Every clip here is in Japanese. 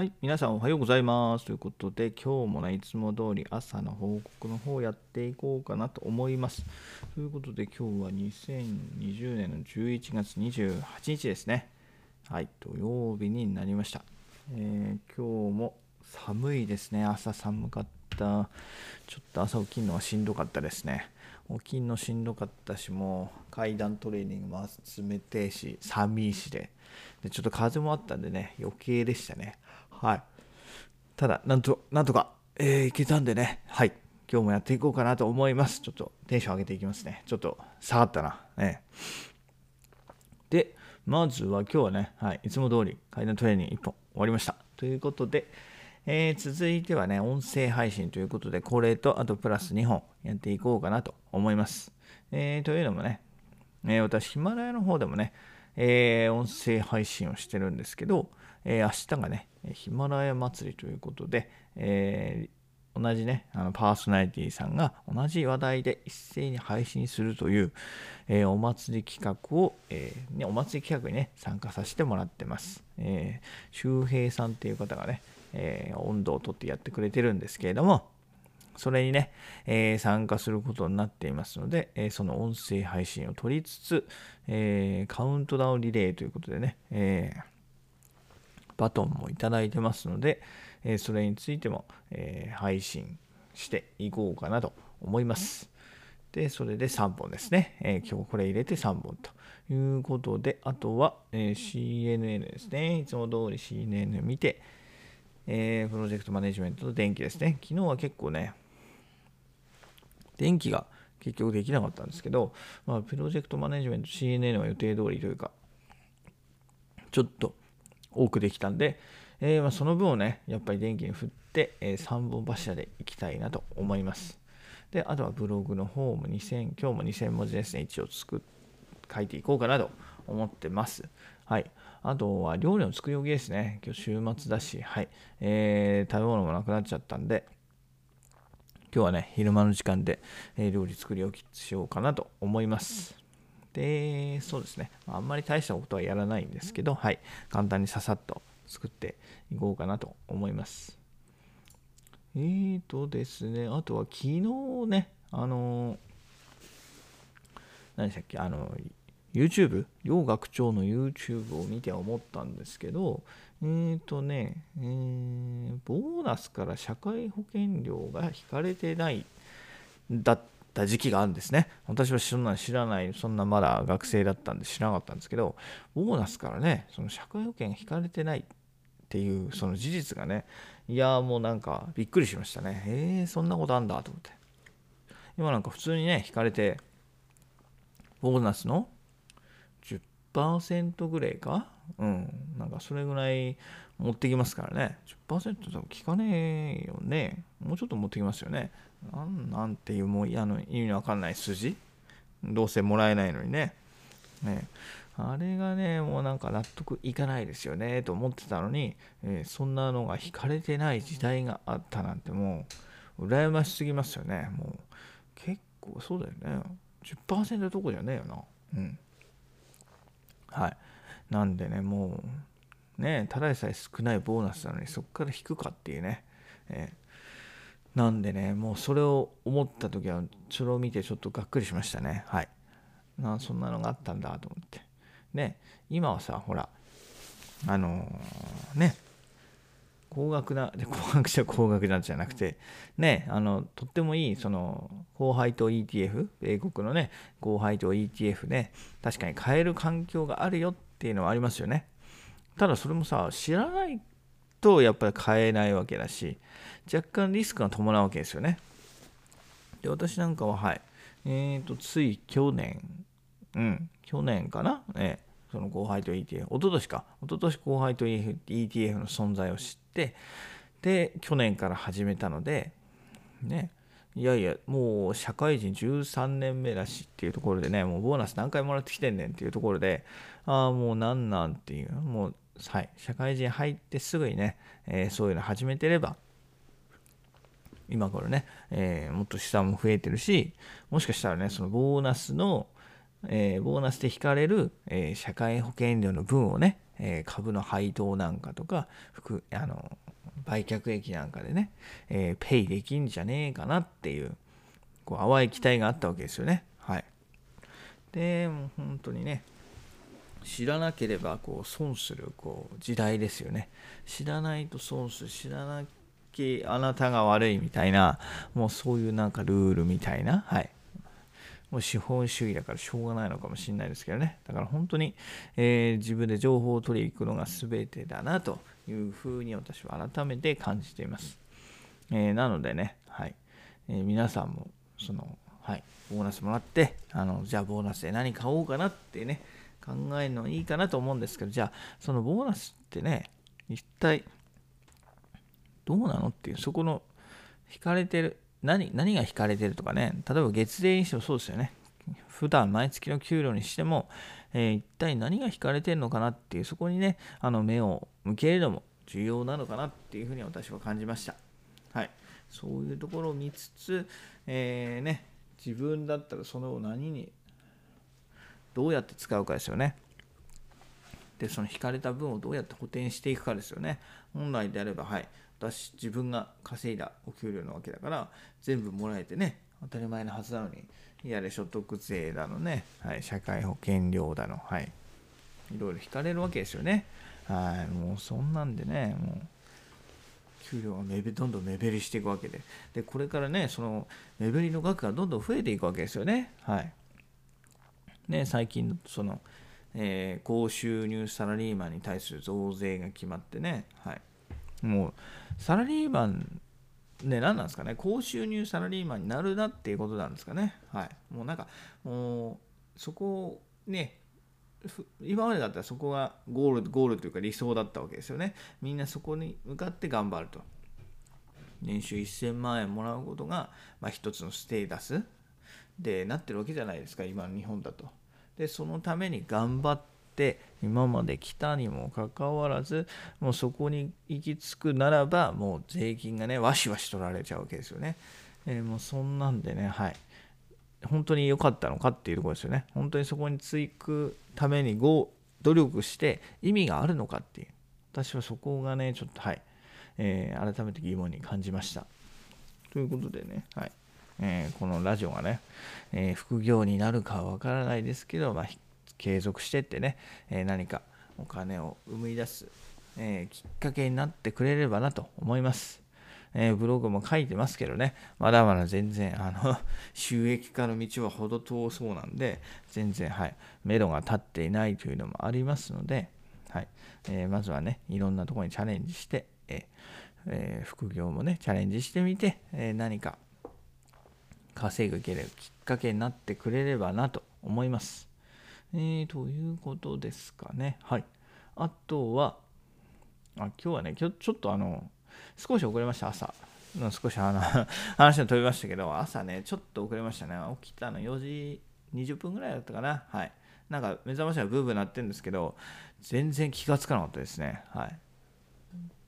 はい、皆さんおはようございます。ということで、今日もね、いつも通り朝の報告の方やっていこうかなと思います。ということで、今日は2020年の11月28日ですね。はい、土曜日になりました。えー、今日も寒いですね。朝寒かった。ちょっと朝起きるのはしんどかったですね。起きるのしんどかったし、もう階段トレーニングも冷てえし、寒いしで。で、ちょっと風もあったんでね、余計でしたね。はい。ただ、なんと、なんとか、えー、いけたんでね、はい。今日もやっていこうかなと思います。ちょっとテンション上げていきますね。ちょっと下がったな。ね、で、まずは今日はね、はい、いつも通り階段トレーニング1本終わりました。ということで、えー、続いてはね、音声配信ということで、これとあとプラス2本やっていこうかなと思います。えー、というのもね、えー、私、ヒマラヤの方でもね、えー、音声配信をしてるんですけど、えー、明日がね、ヒマラヤ祭りということで、えー、同じね、あのパーソナリティさんが同じ話題で一斉に配信するという、え、お祭り企画を、えね、お祭り企画にね、参加させてもらってます。え、周平さんっていう方がね、え、温度をとってやってくれてるんですけれども、それにね、えー、参加することになっていますので、えー、その音声配信を取りつつ、えー、カウントダウンリレーということでね、え、バトンもいただいてますので、えそれについても、え配信していこうかなと思います。で、それで3本ですね。え今日これ入れて3本ということで、あとは、え CNN ですね。いつも通り CNN 見て、えプロジェクトマネジメントと電気ですね。昨日は結構ね、電気が結局できなかったんですけど、まあ、プロジェクトマネジメント CNN は予定通りというか、ちょっと多くできたんで、えー、まあ、その分をね、やっぱり電気に振って、えー、3本柱でいきたいなと思います。で、あとはブログの方も2000、今日も2000文字ですね、一応作書いていこうかなと思ってます。はい。あとは料理の作り置きですね。今日週末だし、はい。えー、食べ物もなくなっちゃったんで、今日はね、昼間の時間で、え、料理作り置きしようかなと思います。で、そうですね。あんまり大したことはやらないんですけど、はい。簡単にささっと作っていこうかなと思います。えーとですね、あとは昨日ね、あの何でしたっけ、あの、YouTube、両学長の YouTube を見て思ったんですけど、えーとね、えー、ボーナスから社会保険料が引かれてないだった時期があるんですね。私はそんな知らない、そんなまだ学生だったんで知らなかったんですけど、ボーナスからね、その社会保険引かれてないっていうその事実がね、いやもうなんかびっくりしましたね。えー、そんなことあんだと思って。今なんか普通にね、引かれて、ボーナスの10%ぐらいか？うん。なんかそれぐらい持ってきますからね。10%多分効かねえよね。もうちょっと持ってきますよね。なんなんていうもうあの意味のわかんない数字どうせもらえないのにね。ねあれがね、もうなんか納得いかないですよねと思ってたのに、えー、そんなのが引かれてない時代があったなんてもう、羨ましすぎますよね。もう、結構そうだよね。10%どこじゃねえよな。うん。はい。なんでね、もう、ね、ただでさえ少ないボーナスなのにそこから引くかっていうね。えーなんでね、もうそれを思った時は、それを見てちょっとがっくりしましたね。はい。なそんなのがあったんだと思って。ね、今はさ、ほら、あのー、ね、高額な、で 高額じゃ高額なんじゃなくて、ね、あの、とってもいい、その、後輩と ETF、米国のね、後輩と ETF ね、確かに買える環境があるよっていうのはありますよね。ただそれもさ、知らないとやっぱり買えないわけだし、若干リスクが伴うわけですよね。で、私なんかは、はい、えっ、ー、と、つい去年、うん、去年かな、えー、その後輩と ETF、一昨年か、一昨年後輩と ETF の存在を知って、で、去年から始めたので、ね、いやいや、もう社会人13年目だしっていうところでね、もうボーナス何回もらってきてんねんっていうところで、ああ、もうなんなんっていう、もうはい、社会人入ってすぐにね、えー、そういうの始めてれば、今頃ね、えー、もっと資産も増えてるし、もしかしたらね、そのボーナスの、えー、ボーナスで引かれる、え社会保険料の分をね、え、株の配当なんかとか、あの売却益なんかでね、え、ペイできんじゃねえかなっていう、こう淡い期待があったわけですよね。はい。で、もう本当にね、知らなければこう損するこう時代ですよね。知らないと損する、知らなきゃあなたが悪いみたいな、もうそういうなんかルールみたいな、はい。もう資本主義だからしょうがないのかもしれないですけどね。だから本当に、えー、自分で情報を取りに行くのが全てだなというふうに私は改めて感じています。えー、なのでね、はいえー、皆さんもその、はい、ボーナスもらって、あのじゃあボーナスで何買おうかなってね、考えるのいいかなと思うんですけど、じゃあそのボーナスってね、一体どうなのっていう、そこの引かれてる、何何が引かれてるとかね、例えば月齢にしてもそうですよね。普段毎月の給料にしても、えー、一体何が引かれてるのかなっていう、そこにね、あの目を向けるのも重要なのかなっていうふうに私は感じました。はい。そういうところを見つつ、えー、ね、自分だったらその何に、どうやって使うかですよね。で、その引かれた分をどうやって補填していくかですよね。本来であれば、はい。私、自分が稼いだお給料なわけだから、全部もらえてね、当たり前なはずなのに、やれ所得税だのね、はい、社会保険料だの、はい、いろいろ引かれるわけですよね。はい、もうそんなんでね、もう、給料が目どんどん目減りしていくわけで、で、これからね、その目減りの額がどんどん増えていくわけですよね。はい。ね、最近、その、えー、高収入サラリーマンに対する増税が決まってね、はい。もう、サラリーマンね、何なんですかね、高収入サラリーマンになるなっていうことなんですかね。はい。もうなんか、もう、そこをね、今までだったらそこがゴール、ゴールというか理想だったわけですよね。みんなそこに向かって頑張ると。年収1000万円もらうことが、まあ、一つのステータスでなってるわけじゃないですか、今の日本だと。で、そのために頑張って今まで来たにもかかわらずもうそこに行き着くならばもう税金がねわしわし取られちゃうわけですよね、えー、もうそんなんでねはい。本当に良かったのかっていうところですよね。本当にそこにつくために努力して意味があるのかっていう。私はそこがねちょっとはい、えー、改めて疑問に感じました。ということでねはい。えー、このラジオがね、えー、副業になるかはわからないですけど、まあ、継続してってね、え何かお金を生み出す、えきっかけになってくれればなと思います。え、ブログも書いてますけどね、まだまだ全然、あの、収益化の道は程遠そうなんで、全然、はい、目処が立っていないというのもありますので、はい、えー、まずはね、いろんなところにチャレンジして、えー、副業もね、チャレンジしてみて、え何か稼ぐけるきっかけになってくれればなと思います。えー、ということですかね。はい。あとは、あ今日はね、今日ちょっとあの、少し遅れました、朝。少しあの 話が飛びましたけど、朝ね、ちょっと遅れましたね。起きたの4時20分ぐらいだったかな。はい。なんか目覚ましはブーブー鳴ってるんですけど、全然気がつかなかったですね。はい。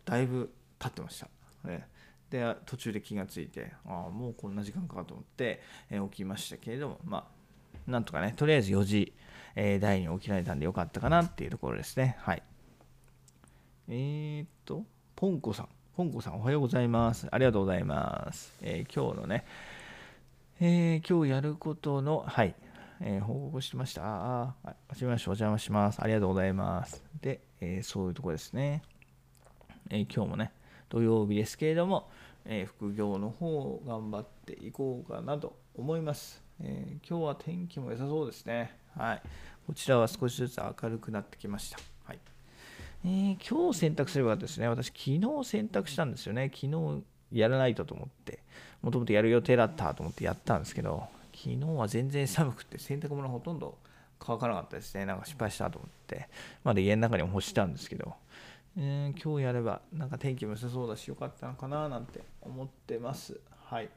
だいぶ経ってました。ね、で、途中で気がついて、ああ、もうこんな時間かと思って、えー、起きましたけれども、まあ、なんとかね、とりあえず4時えー、台に起きられたんでよかったかなっていうところですね。はい。えー、っと、ポンコさん。ポンコさんおはようございます。ありがとうございます。えー、今日のね、えー、今日やることの、はい、えー、報告しました。ああ、はじめまして、お邪魔します。ありがとうございます。で、えそういうとこですね。え今日もね、土曜日ですけれども、え副業の方を頑張っていこうかなと思います。え今日は天気も良さそうですね。はい、こちらは少しずつ明るくなってきました。はいえー、今日選択すればですね、私、昨日選択したんですよね。昨日やらないとと思って、もともとやる予定だったと思ってやったんですけど、昨日は全然寒くて洗濯物ほとんど乾かなかったですね。なんか失敗したと思って、まだ家の中にも干したんですけど、えー、今日やればなんか天気も良さそうだし、よかったのかななんて思ってます。はい。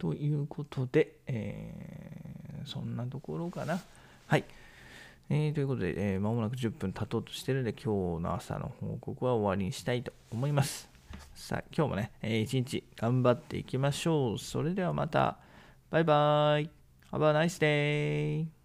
ということで、えー、そんなところかな。はい。えー、ということで、えー、間もなく10分経とうとしてるので、今日の朝の報告は終わりにしたいと思います。さあ、今日もね、えー、一日頑張っていきましょう。それではまた、バイバイ。Have a nice day.